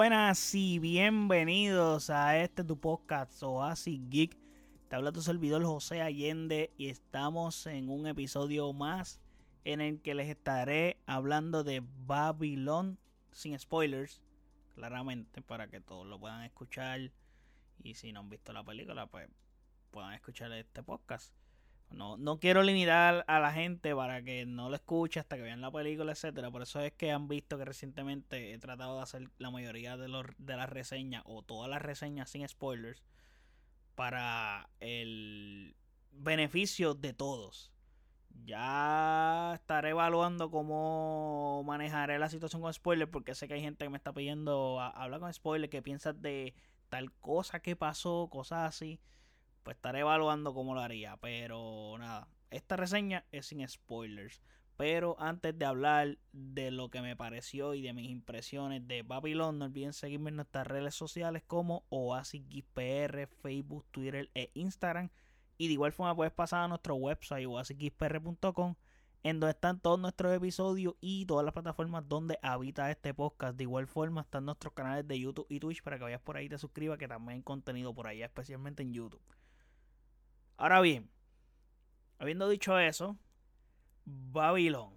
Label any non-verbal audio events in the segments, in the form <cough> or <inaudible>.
buenas y bienvenidos a este tu podcast Oasis Geek. Te habla tu servidor José Allende y estamos en un episodio más en el que les estaré hablando de Babylon sin spoilers, claramente, para que todos lo puedan escuchar y si no han visto la película, pues puedan escuchar este podcast. No, no quiero limitar a la gente para que no lo escuche hasta que vean la película, etcétera. Por eso es que han visto que recientemente he tratado de hacer la mayoría de, los, de las reseñas o todas las reseñas sin spoilers para el beneficio de todos. Ya estaré evaluando cómo manejaré la situación con spoilers porque sé que hay gente que me está pidiendo hablar con spoilers, que piensas de tal cosa que pasó, cosas así pues estaré evaluando cómo lo haría. Pero nada, esta reseña es sin spoilers. Pero antes de hablar de lo que me pareció y de mis impresiones de Babylon, no olviden seguirme en nuestras redes sociales como OasisXPR, Facebook, Twitter e Instagram. Y de igual forma puedes pasar a nuestro website oasisxpr.com en donde están todos nuestros episodios y todas las plataformas donde habita este podcast. De igual forma están nuestros canales de YouTube y Twitch para que vayas por ahí y te suscribas que también hay contenido por allá, especialmente en YouTube. Ahora bien, habiendo dicho eso, Babylon.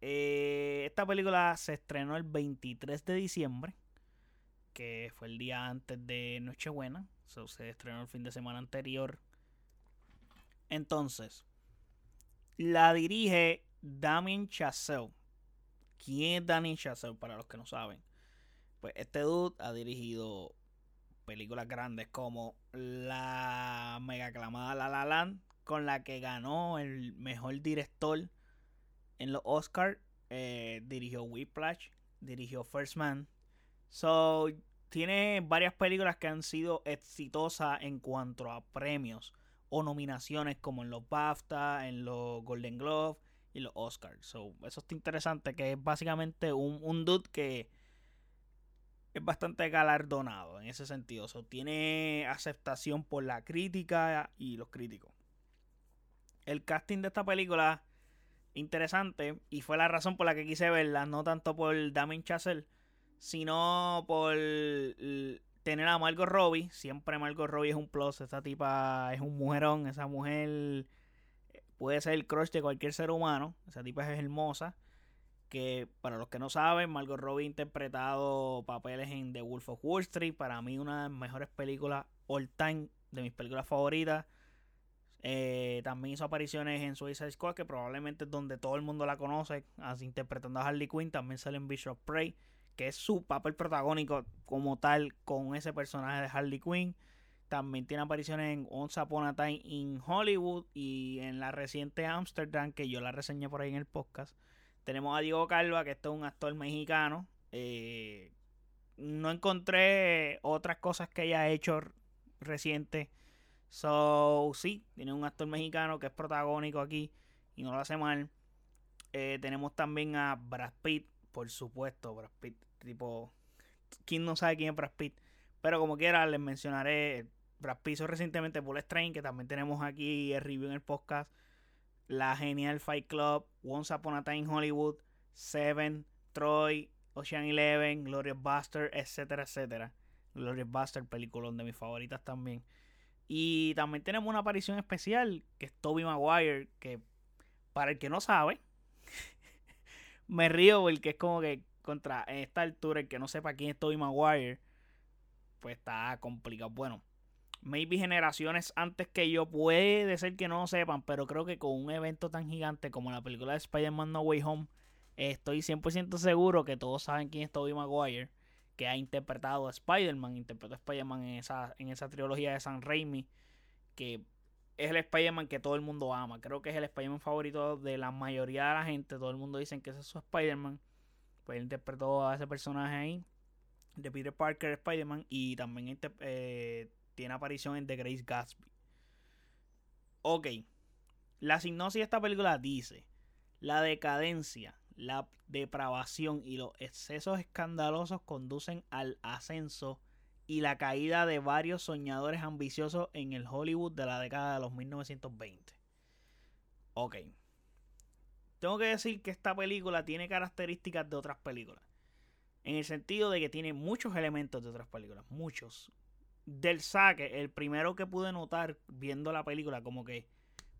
Eh, esta película se estrenó el 23 de diciembre, que fue el día antes de Nochebuena. se estrenó el fin de semana anterior. Entonces, la dirige Damien Chazelle. ¿Quién es Damien Chazelle? Para los que no saben. Pues este dude ha dirigido películas grandes como la mega aclamada La La Land, con la que ganó el mejor director en los Oscars. Eh, dirigió Whiplash, dirigió First Man. So, tiene varias películas que han sido exitosas en cuanto a premios o nominaciones como en los BAFTA, en los Golden Globe y los Oscars. So, eso está interesante, que es básicamente un, un dude que es bastante galardonado en ese sentido. tiene aceptación por la crítica y los críticos. El casting de esta película, interesante, y fue la razón por la que quise verla, no tanto por Damien Chazelle, sino por tener a Margot Robbie. Siempre Margot Robbie es un plus, esta tipa es un mujerón, esa mujer puede ser el crush de cualquier ser humano, esa tipa es hermosa que para los que no saben, Margot Robbie ha interpretado papeles en The Wolf of Wall Street, para mí una de las mejores películas all time, de mis películas favoritas. Eh, también hizo apariciones en Suicide Squad, que probablemente es donde todo el mundo la conoce, así interpretando a Harley Quinn. También sale en Bishop Prey, que es su papel protagónico como tal con ese personaje de Harley Quinn. También tiene apariciones en Once Upon a Time in Hollywood y en la reciente Amsterdam, que yo la reseñé por ahí en el podcast. Tenemos a Diego Calva, que este es un actor mexicano. Eh, no encontré otras cosas que haya hecho reciente. So, sí, tiene un actor mexicano que es protagónico aquí y no lo hace mal. Eh, tenemos también a Brad Pitt, por supuesto. Brad Pitt, tipo. ¿Quién no sabe quién es Brad Pitt? Pero como quiera, les mencionaré. Brad Pitt hizo recientemente Bullet Train, que también tenemos aquí el review en el podcast la genial Fight Club, Once Upon a Time Hollywood, Seven, Troy, Ocean Eleven, Glorious Buster, etcétera, etcétera. Glorious Buster, película de mis favoritas también. Y también tenemos una aparición especial, que es Toby Maguire, que para el que no sabe, <laughs> me río porque es como que contra esta altura, el que no sepa quién es Toby Maguire, pues está complicado. Bueno, maybe generaciones antes que yo puede ser que no lo sepan, pero creo que con un evento tan gigante como la película de Spider-Man No Way Home, estoy 100% seguro que todos saben quién es Tobey Maguire, que ha interpretado a Spider-Man, interpretó a Spider-Man en esa, en esa trilogía de San Raimi, que es el Spider-Man que todo el mundo ama. Creo que es el Spider-Man favorito de la mayoría de la gente. Todo el mundo dice que ese es su Spider-Man. Pues él interpretó a ese personaje ahí, de Peter Parker, Spider-Man, y también eh, tiene aparición en The Grace Gatsby. Ok. La sinopsis de esta película dice: La decadencia, la depravación y los excesos escandalosos conducen al ascenso y la caída de varios soñadores ambiciosos en el Hollywood de la década de los 1920. Ok. Tengo que decir que esta película tiene características de otras películas. En el sentido de que tiene muchos elementos de otras películas. Muchos. Del saque, el primero que pude notar viendo la película, como que,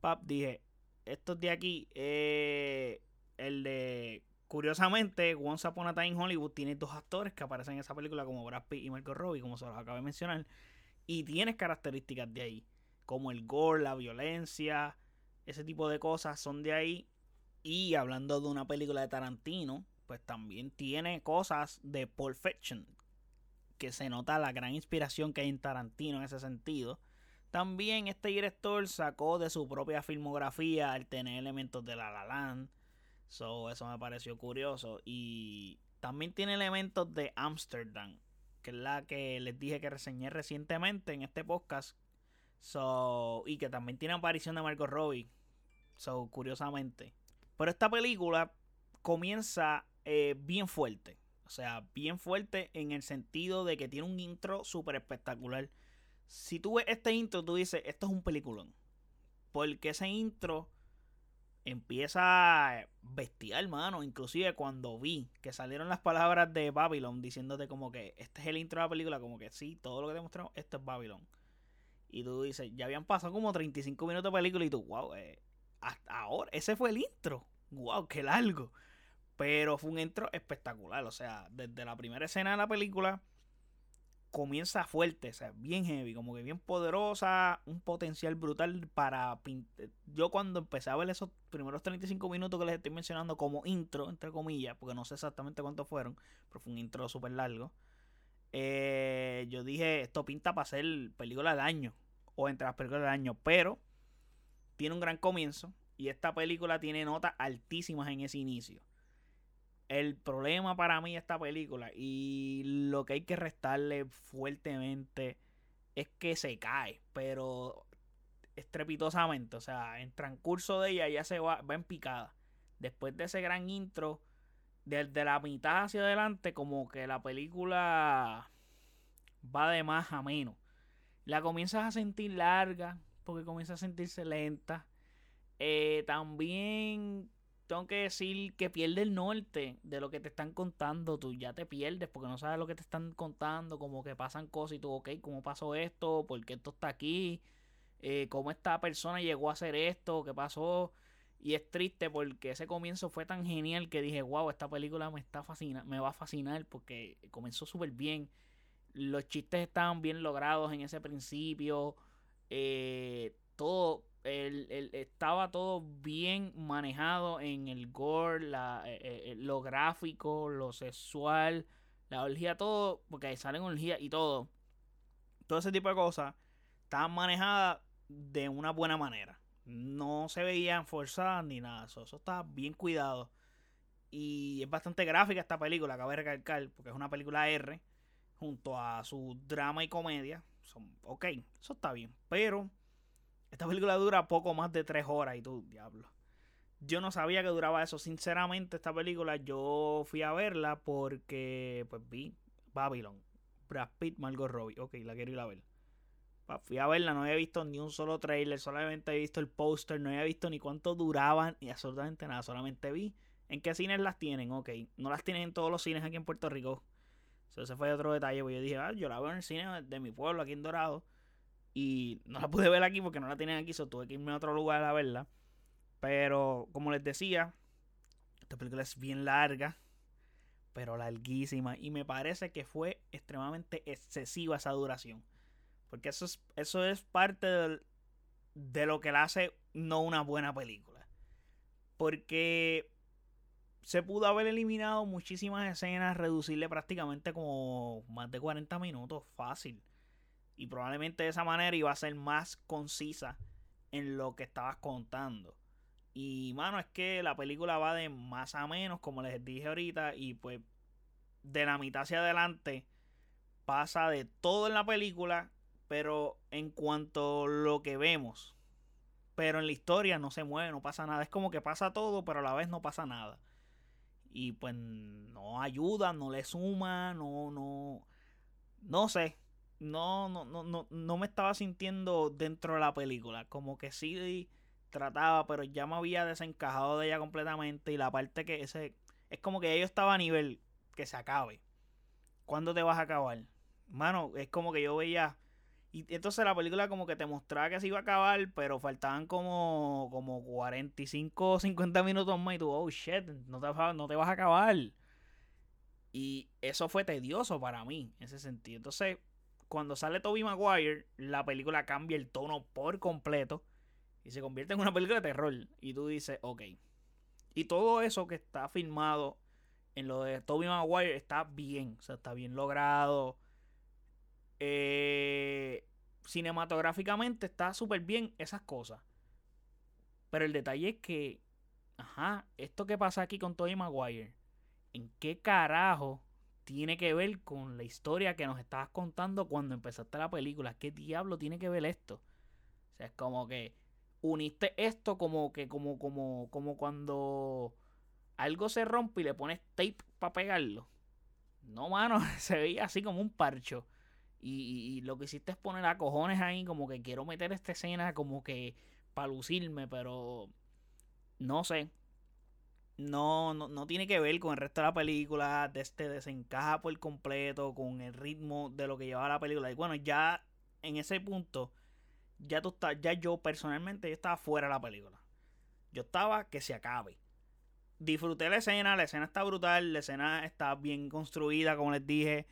pap, dije, estos de aquí, eh, el de, curiosamente, Once Upon a Time Hollywood tiene dos actores que aparecen en esa película como Brad Pitt y Marco Robbie, como se los acabo de mencionar, y tienes características de ahí, como el gore, la violencia, ese tipo de cosas son de ahí. Y hablando de una película de Tarantino, pues también tiene cosas de Pulp Fiction, que se nota la gran inspiración que hay en Tarantino en ese sentido. También este director sacó de su propia filmografía al tener elementos de La La Land. So, eso me pareció curioso. Y también tiene elementos de Amsterdam, que es la que les dije que reseñé recientemente en este podcast. So, y que también tiene aparición de Marco Robbie. So, curiosamente. Pero esta película comienza eh, bien fuerte. O sea, bien fuerte en el sentido de que tiene un intro súper espectacular. Si tú ves este intro, tú dices, esto es un peliculón. Porque ese intro empieza bestial, mano. Inclusive cuando vi que salieron las palabras de Babylon diciéndote como que este es el intro de la película, como que sí, todo lo que te mostrado, esto es Babylon. Y tú dices, ya habían pasado como 35 minutos de película y tú, wow, eh, hasta ahora, ese fue el intro. Wow, qué largo. Pero fue un intro espectacular. O sea, desde la primera escena de la película comienza fuerte, o sea, bien heavy, como que bien poderosa, un potencial brutal para yo cuando empecé a ver esos primeros 35 minutos que les estoy mencionando como intro, entre comillas, porque no sé exactamente cuántos fueron, pero fue un intro súper largo. Eh, yo dije, esto pinta para ser película del año, o entre las películas del año, pero tiene un gran comienzo y esta película tiene notas altísimas en ese inicio. El problema para mí de esta película y lo que hay que restarle fuertemente es que se cae, pero estrepitosamente. O sea, en transcurso de ella ya se va, va en picada. Después de ese gran intro, desde la mitad hacia adelante, como que la película va de más a menos. La comienzas a sentir larga, porque comienza a sentirse lenta. Eh, también tengo que decir que pierde el norte de lo que te están contando. Tú ya te pierdes porque no sabes lo que te están contando, como que pasan cosas y tú, ok, ¿cómo pasó esto? ¿Por qué esto está aquí? Eh, ¿Cómo esta persona llegó a hacer esto? ¿Qué pasó? Y es triste porque ese comienzo fue tan genial que dije, wow, esta película me, está fascina me va a fascinar porque comenzó súper bien. Los chistes estaban bien logrados en ese principio. Eh, todo el, estaba todo bien manejado en el gore, la, eh, eh, lo gráfico, lo sexual, la orgía, todo, porque ahí salen orgías y todo. Todo ese tipo de cosas estaban manejadas de una buena manera. No se veían forzadas ni nada. Eso, eso está bien cuidado. Y es bastante gráfica esta película, cabe recalcar, porque es una película R, junto a su drama y comedia. Son, ok, eso está bien. Pero esta película dura poco más de tres horas y tú, diablo. Yo no sabía que duraba eso. Sinceramente, esta película yo fui a verla porque pues vi Babylon. Brad Pitt, Margot Robbie. Ok, la quiero ir a ver. Fui a verla, no había visto ni un solo trailer, solamente había visto el póster, no había visto ni cuánto duraban y absolutamente nada. Solamente vi en qué cines las tienen. Ok, no las tienen en todos los cines aquí en Puerto Rico. ese fue otro detalle. Pues yo dije, ah, yo la veo en el cine de mi pueblo, aquí en Dorado. Y no la pude ver aquí porque no la tienen aquí, so tuve que irme a otro lugar a verla. Pero como les decía, esta película es bien larga, pero larguísima. Y me parece que fue extremadamente excesiva esa duración. Porque eso es, eso es parte de lo que la hace no una buena película. Porque se pudo haber eliminado muchísimas escenas, reducirle prácticamente como más de 40 minutos, fácil. Y probablemente de esa manera iba a ser más concisa en lo que estabas contando. Y mano, es que la película va de más a menos, como les dije ahorita, y pues de la mitad hacia adelante pasa de todo en la película, pero en cuanto a lo que vemos, pero en la historia no se mueve, no pasa nada. Es como que pasa todo, pero a la vez no pasa nada. Y pues no ayuda, no le suma, no, no, no sé no, no, no, no, no me estaba sintiendo dentro de la película. Como que sí trataba, pero ya me había desencajado de ella completamente. Y la parte que ese. Es como que yo estaba a nivel que se acabe. ¿Cuándo te vas a acabar? Mano, es como que yo veía. Y entonces la película como que te mostraba que se iba a acabar, pero faltaban como, como 45 o 50 minutos más y tú, oh shit, no te, no te vas a acabar. Y eso fue tedioso para mí, en ese sentido. Entonces, cuando sale Toby Maguire, la película cambia el tono por completo y se convierte en una película de terror. Y tú dices, ok. Y todo eso que está filmado en lo de Toby Maguire está bien, o sea, está bien logrado. Eh, cinematográficamente está súper bien esas cosas. Pero el detalle es que, ajá, esto que pasa aquí con Toby Maguire, ¿en qué carajo tiene que ver con la historia que nos estabas contando cuando empezaste la película. ¿Qué diablo tiene que ver esto? O sea, es como que uniste esto como que como como como cuando algo se rompe y le pones tape para pegarlo. No, mano, <laughs> se veía así como un parcho. Y, y, lo que hiciste es poner a cojones ahí, como que quiero meter esta escena como que para lucirme, pero no sé no, no, no, tiene que ver con el resto de la película, de este desencaja por completo con el ritmo de lo que llevaba la película. Y bueno, ya en ese punto, ya tú estás, ya yo personalmente yo estaba fuera de la película. Yo estaba que se acabe. Disfruté la escena, la escena está brutal, la escena está bien construida, como les dije.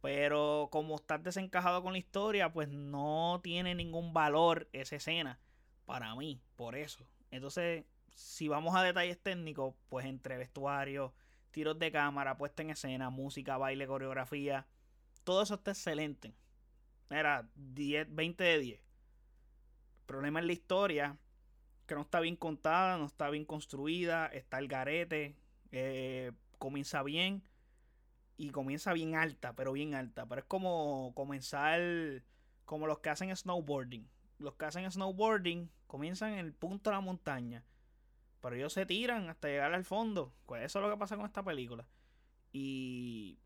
Pero como estás desencajado con la historia, pues no tiene ningún valor esa escena para mí, por eso. Entonces, si vamos a detalles técnicos, pues entre vestuario, tiros de cámara, puesta en escena, música, baile, coreografía, todo eso está excelente. Era 10, 20 de 10. El problema es la historia, que no está bien contada, no está bien construida, está el garete, eh, comienza bien y comienza bien alta, pero bien alta. Pero es como comenzar como los que hacen snowboarding. Los que hacen snowboarding comienzan en el punto de la montaña pero ellos se tiran hasta llegar al fondo. Pues eso es lo que pasa con esta película. Y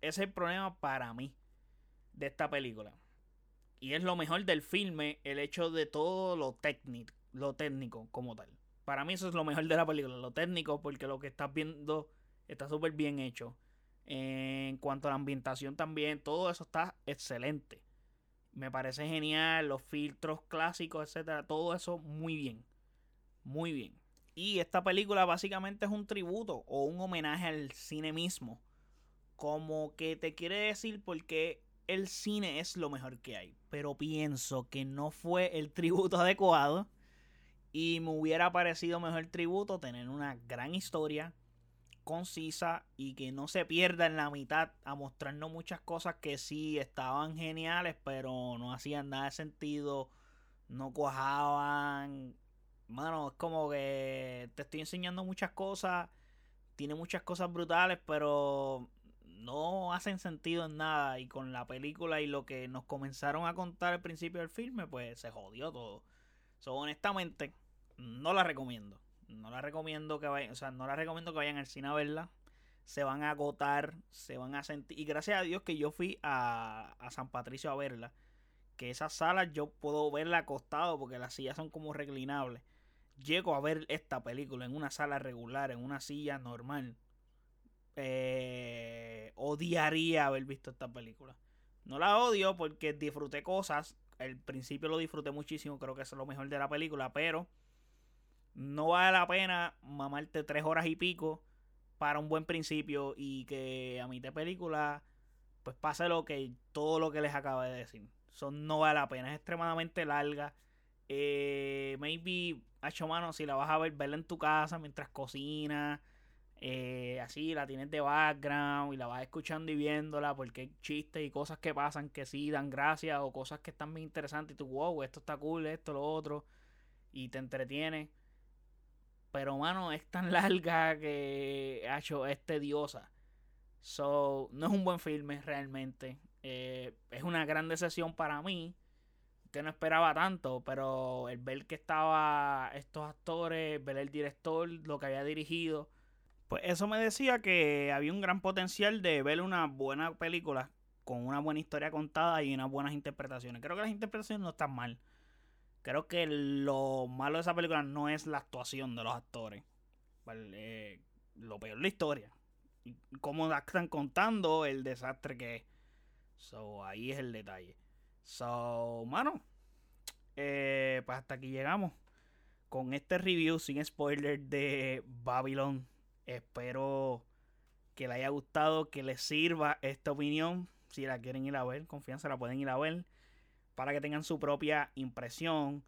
ese es el problema para mí de esta película. Y es lo mejor del filme, el hecho de todo lo técnico, lo técnico como tal. Para mí eso es lo mejor de la película, lo técnico, porque lo que estás viendo está súper bien hecho. En cuanto a la ambientación también, todo eso está excelente. Me parece genial, los filtros clásicos, etcétera, todo eso muy bien muy bien. Y esta película básicamente es un tributo o un homenaje al cine mismo. Como que te quiere decir porque el cine es lo mejor que hay. Pero pienso que no fue el tributo <laughs> adecuado. Y me hubiera parecido mejor tributo tener una gran historia concisa y que no se pierda en la mitad a mostrarnos muchas cosas que sí estaban geniales, pero no hacían nada de sentido, no cuajaban, mano, es como que te estoy enseñando muchas cosas, tiene muchas cosas brutales, pero no hacen sentido en nada. Y con la película y lo que nos comenzaron a contar al principio del filme, pues se jodió todo. So, honestamente, no la recomiendo. No la recomiendo que vayan, o sea, no la recomiendo que vayan al cine a verla. Se van a agotar, se van a sentir. Y gracias a Dios que yo fui a, a San Patricio a verla. Que esas salas yo puedo verla acostado porque las sillas son como reclinables llego a ver esta película en una sala regular, en una silla normal, eh, odiaría haber visto esta película. No la odio porque disfruté cosas. Al principio lo disfruté muchísimo, creo que es lo mejor de la película, pero no vale la pena mamarte tres horas y pico para un buen principio y que a mitad de película pues pase lo que todo lo que les acabo de decir. Eso no vale la pena, es extremadamente larga. Eh, maybe hecho mano, si la vas a ver, verla en tu casa mientras cocinas. Eh, así la tienes de background y la vas escuchando y viéndola porque hay chistes y cosas que pasan que sí dan gracias o cosas que están muy interesantes y tú, wow, esto está cool, esto, lo otro y te entretiene. Pero, mano, es tan <laughs> larga que, hecho, es tediosa. So, no es un buen filme realmente. Eh, es una gran decepción para mí que no esperaba tanto, pero el ver que estaba estos actores, ver el director, lo que había dirigido, pues eso me decía que había un gran potencial de ver una buena película con una buena historia contada y unas buenas interpretaciones. Creo que las interpretaciones no están mal. Creo que lo malo de esa película no es la actuación de los actores. Eh, lo peor es la historia. cómo están contando el desastre que es. So, ahí es el detalle. So, mano, eh, pues hasta aquí llegamos con este review sin spoiler de Babylon. Espero que le haya gustado, que les sirva esta opinión. Si la quieren ir a ver, confianza, la pueden ir a ver. Para que tengan su propia impresión.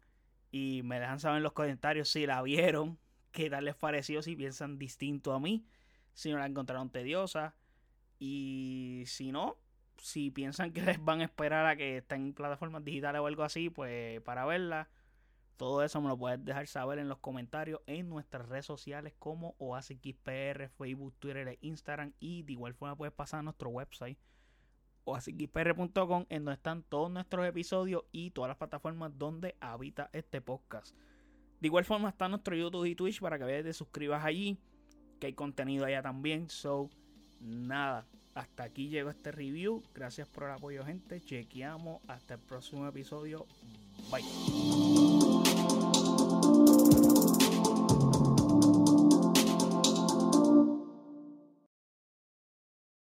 Y me dejan saber en los comentarios si la vieron. Qué tal les pareció, si piensan distinto a mí. Si no la encontraron tediosa. Y si no, si piensan que <laughs> les van a esperar a que estén en plataformas digitales o algo así, pues para verla. Todo eso me lo puedes dejar saber en los comentarios en nuestras redes sociales como OasisXPR, Facebook, Twitter e Instagram. Y de igual forma puedes pasar a nuestro website oasisxpr.com en donde están todos nuestros episodios y todas las plataformas donde habita este podcast. De igual forma está nuestro YouTube y Twitch para que veas te suscribas allí, que hay contenido allá también. So, nada, hasta aquí llegó este review. Gracias por el apoyo, gente. Chequeamos hasta el próximo episodio. Bye.